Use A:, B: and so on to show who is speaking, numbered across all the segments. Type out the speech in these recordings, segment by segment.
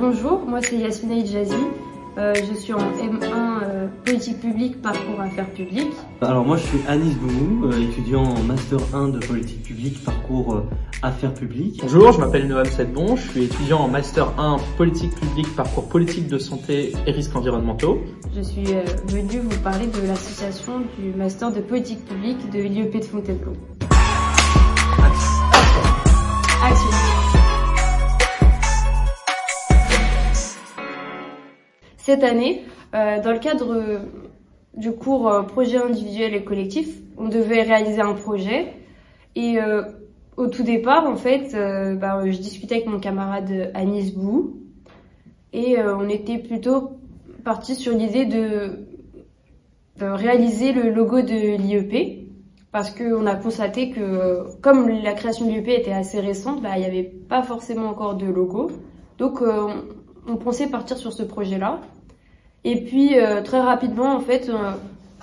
A: bonjour, moi c'est Yasmina Idjazi. Euh, je suis en M1 euh, politique publique, parcours affaires publiques.
B: Alors moi je suis Anis Boumou, euh, étudiant en master 1 de politique publique, parcours euh, affaires publiques.
C: Bonjour, je m'appelle Noam Sedbon, je suis étudiant en master 1 politique publique, parcours politique de santé et risques environnementaux.
A: Je suis euh, venue vous parler de l'association du master de politique publique de l'IEP de Fontainebleau. Action. Cette année, euh, dans le cadre du cours euh, projet individuel et collectif, on devait réaliser un projet. Et euh, au tout départ, en fait, bah, je discutais avec mon camarade Anis Bou. Et on était plutôt parti sur l'idée de, réaliser le logo de l'IEP. Parce qu'on a constaté que, comme la création de l'IEP était assez récente, bah, il n'y avait pas forcément encore de logo. Donc, on, on pensait partir sur ce projet-là. Et puis euh, très rapidement, en fait, euh,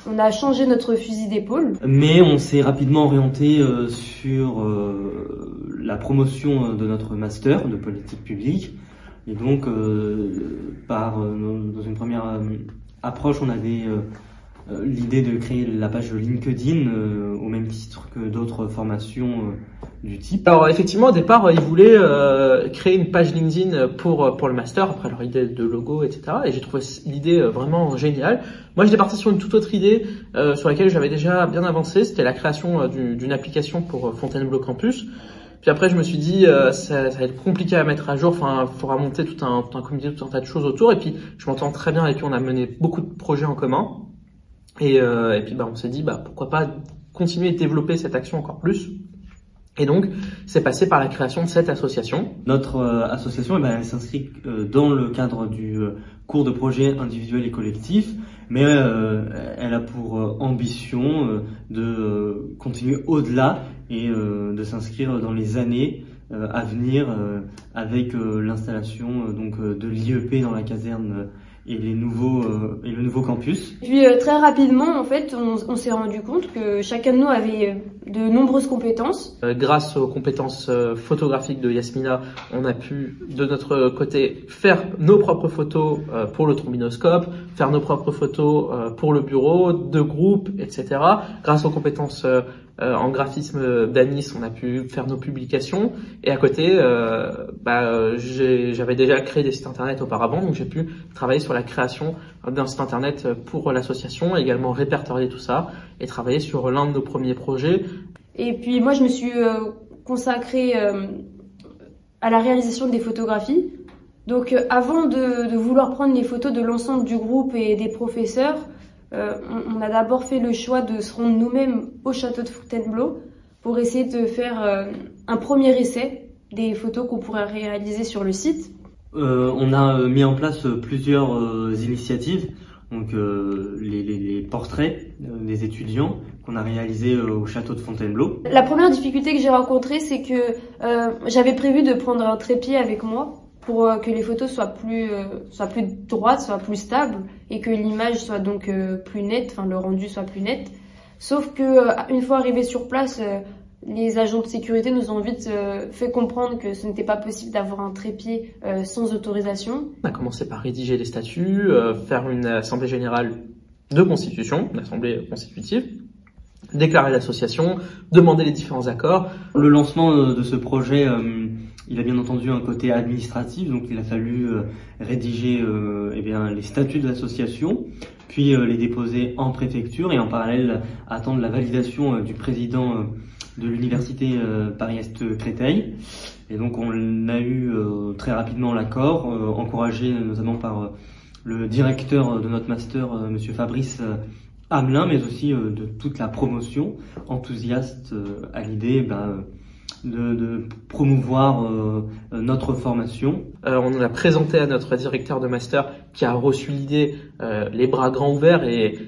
A: on a changé notre fusil d'épaule.
B: Mais on s'est rapidement orienté euh, sur euh, la promotion de notre master de politique publique. Et donc, euh, par euh, dans une première euh, approche, on avait euh, euh, l'idée de créer la page LinkedIn euh, au même titre que d'autres formations euh, du type.
C: Alors effectivement, au départ, euh, ils voulaient euh, créer une page LinkedIn pour, euh, pour le master, après leur idée de logo, etc. Et j'ai trouvé l'idée euh, vraiment géniale. Moi, j'étais parti sur une toute autre idée euh, sur laquelle j'avais déjà bien avancé, c'était la création euh, du- d'une application pour euh, Fontainebleau Campus. Puis après, je me suis dit, euh, ça, va être compliqué à mettre à jour. Enfin, il faudra monter tout un, tout un comité, tout un tas de choses autour. Et puis, je m'entends très bien avec lui. On a mené beaucoup de projets en commun. Et, euh, et puis, bah, on s'est dit, bah, pourquoi pas continuer et développer cette action encore plus. Et donc, c'est passé par la création de cette association.
B: Notre euh, association, eh ben, elle s'inscrit euh, dans le cadre du euh, cours de projet individuel et collectif, mais elle a pour ambition de continuer au-delà et de s'inscrire dans les années à venir avec l'installation donc de l'IEP dans la caserne et les nouveaux euh, et le nouveau campus.
A: Puis euh, très rapidement, en fait, on, on s'est rendu compte que chacun de nous avait euh, de nombreuses compétences.
C: Euh, grâce aux compétences euh, photographiques de Yasmina, on a pu, de notre côté, faire nos propres photos euh, pour le trombinoscope, faire nos propres photos euh, pour le bureau, de groupe, etc. Grâce aux compétences euh, en graphisme d'Anis, on a pu faire nos publications. Et à côté, euh, bah, j'avais déjà créé des sites internet auparavant, donc j'ai pu travailler sur la création d'un site internet pour l'association, également répertorier tout ça et travailler sur l'un de nos premiers projets
A: Et puis moi, je me suis euh, consacrée euh, à la réalisation des photographies. Donc avant de vouloir prendre les photos de l'ensemble du groupe et des professeurs, euh, on, on a d'abord fait le choix de se rendre nous-mêmes au château de Fontainebleau pour essayer de faire euh, un premier essai des photos qu'on pourrait réaliser sur le site.
B: Euh, on a mis en place plusieurs initiatives, donc les, les- les portraits des étudiants qu'on a réalisés au château de Fontainebleau.
A: La première difficulté que j'ai rencontrée, c'est que j'avais prévu de prendre un trépied avec moi pour euh, que les photos soient plus, euh, soient plus droites, soient plus stables et que l'image soit donc euh, plus nette, enfin le rendu soit plus net. Sauf que une fois arrivé sur place, les agents de sécurité nous ont vite euh, fait comprendre que ce n'était pas possible d'avoir un trépied euh, sans autorisation.
C: On a commencé par rédiger les statuts, euh, faire une assemblée générale de constitution, une assemblée constitutive, déclarer l'association, demander les différents accords.
B: Le lancement de ce projet, euh, il a bien entendu un côté administratif, donc il a fallu euh, rédiger euh, eh bien, les statuts de l'association, puis euh, les déposer en préfecture et en parallèle attendre la validation du président de l'université Paris-Est Créteil. Et donc on a eu très rapidement l'accord, encouragé notamment par le directeur de notre master, Monsieur Fabrice Hamelin, mais aussi de toute la promotion, enthousiaste à l'idée ben, de, de promouvoir euh, notre formation.
C: Euh, on l'a présenté à notre directeur de master qui a reçu l'idée euh, les bras grands ouverts et,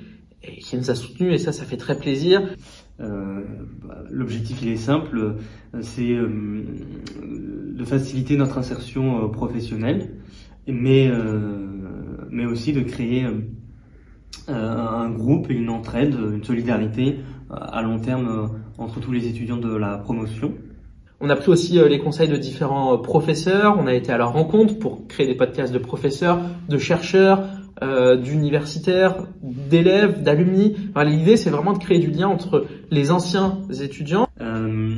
C: et qui nous a soutenus et ça, ça fait très plaisir.
B: Euh, bah, L'objectif il est simple, c'est euh, de faciliter notre insertion euh, professionnelle, mais, euh, mais aussi de créer euh, un groupe une entraide, une solidarité à long terme entre tous les étudiants de la promotion.
C: On a pris aussi les conseils de différents professeurs, on a été à leur rencontre pour créer des podcasts de professeurs, de chercheurs, euh, d'universitaires, d'élèves, d'alumni. L'idée, c'est vraiment de créer du lien entre les anciens étudiants.
B: Euh,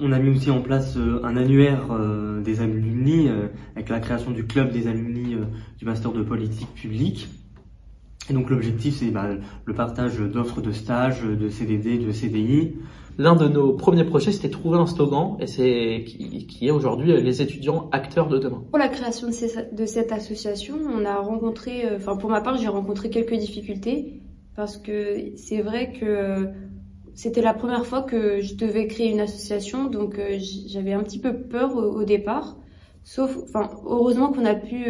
B: on a mis aussi en place euh, un annuaire euh, des alumni avec la création du club des alumni du master de politique publique. Et donc l'objectif, c'est bah, le partage d'offres de stage, de CDD, de CDI.
C: L'un de nos premiers projets, c'était trouver un slogan, et c'est qui, est aujourd'hui les étudiants acteurs de demain.
A: Pour la création de, cette association, on a rencontré, euh, enfin pour ma part, j'ai rencontré quelques difficultés parce que c'est vrai que euh, c'était la première fois que je devais créer une association, donc euh, j'avais un petit peu peur au, départ. Sauf, enfin, heureusement qu'on a pu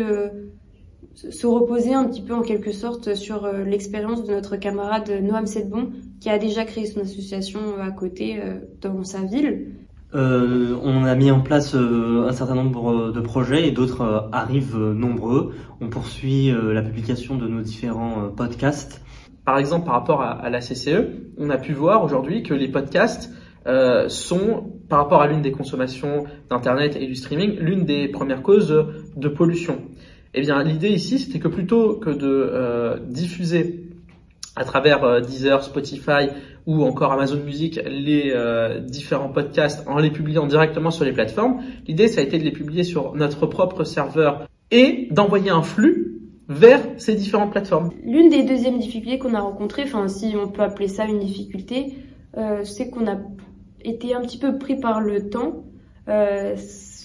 A: se reposer un petit peu en quelque sorte sur euh, l'expérience de notre camarade Noam Sedbon qui a déjà créé son association à côté euh, dans sa ville.
B: Euh, on a mis en place un certain nombre de projets et d'autres arrivent nombreux. On poursuit la publication de nos différents podcasts.
C: Par exemple, par rapport à, à, la CCE, on a pu voir aujourd'hui que les podcasts sont, par rapport à l'une des consommations d'Internet et du streaming, l'une des premières causes de pollution. Eh bien, l'idée ici, c'était que plutôt que de euh, diffuser à travers euh, Deezer, Spotify ou encore Amazon Music les euh, différents podcasts en les publiant directement sur les plateformes, l'idée, ça a été de les publier sur notre propre serveur et d'envoyer un flux vers ces différentes plateformes.
A: L'une des deuxièmes difficultés qu'on a rencontrées, enfin si on peut appeler ça une difficulté, c'est qu'on a été un petit peu pris par le temps.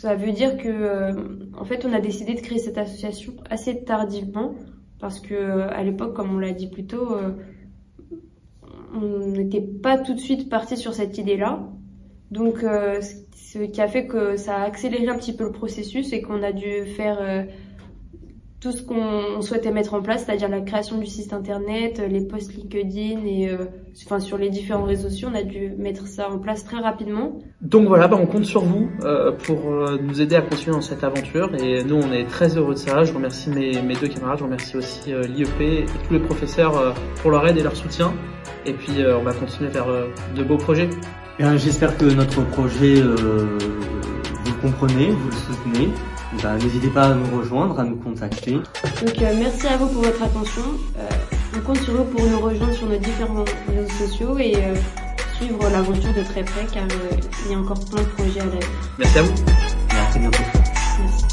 A: Ça veut dire que, euh, en fait, on a décidé de créer cette association assez tardivement parce que euh, à l'époque, comme on l'a dit plus tôt, euh, on n'était pas tout de suite parti sur cette idée-là. Donc, ce qui a fait que ça a accéléré un petit peu le processus et qu'on a dû faire tout ce qu'on souhaitait mettre en place, c'est-à-dire la création du site internet, euh, les posts LinkedIn et euh, enfin sur les différents réseaux sociaux, on a dû mettre ça en place très rapidement.
C: Donc voilà, bah, on compte sur vous euh, pour nous aider à continuer dans cette aventure et nous on est très heureux de ça. Je remercie mes, mes deux camarades, je remercie aussi l'IEP et tous les professeurs pour leur aide et leur soutien. Et puis on va continuer vers de beaux projets.
B: J'espère que notre projet vous le comprenez, vous le soutenez. Bah, n'hésitez pas à nous rejoindre, à nous contacter.
A: Donc euh, merci à vous pour votre attention. Euh, on compte sur vous pour nous rejoindre sur nos différents réseaux sociaux et euh, suivre l'aventure de très près car il y a encore plein de projets à l'œuvre.
C: Merci à vous.
B: Merci bientôt.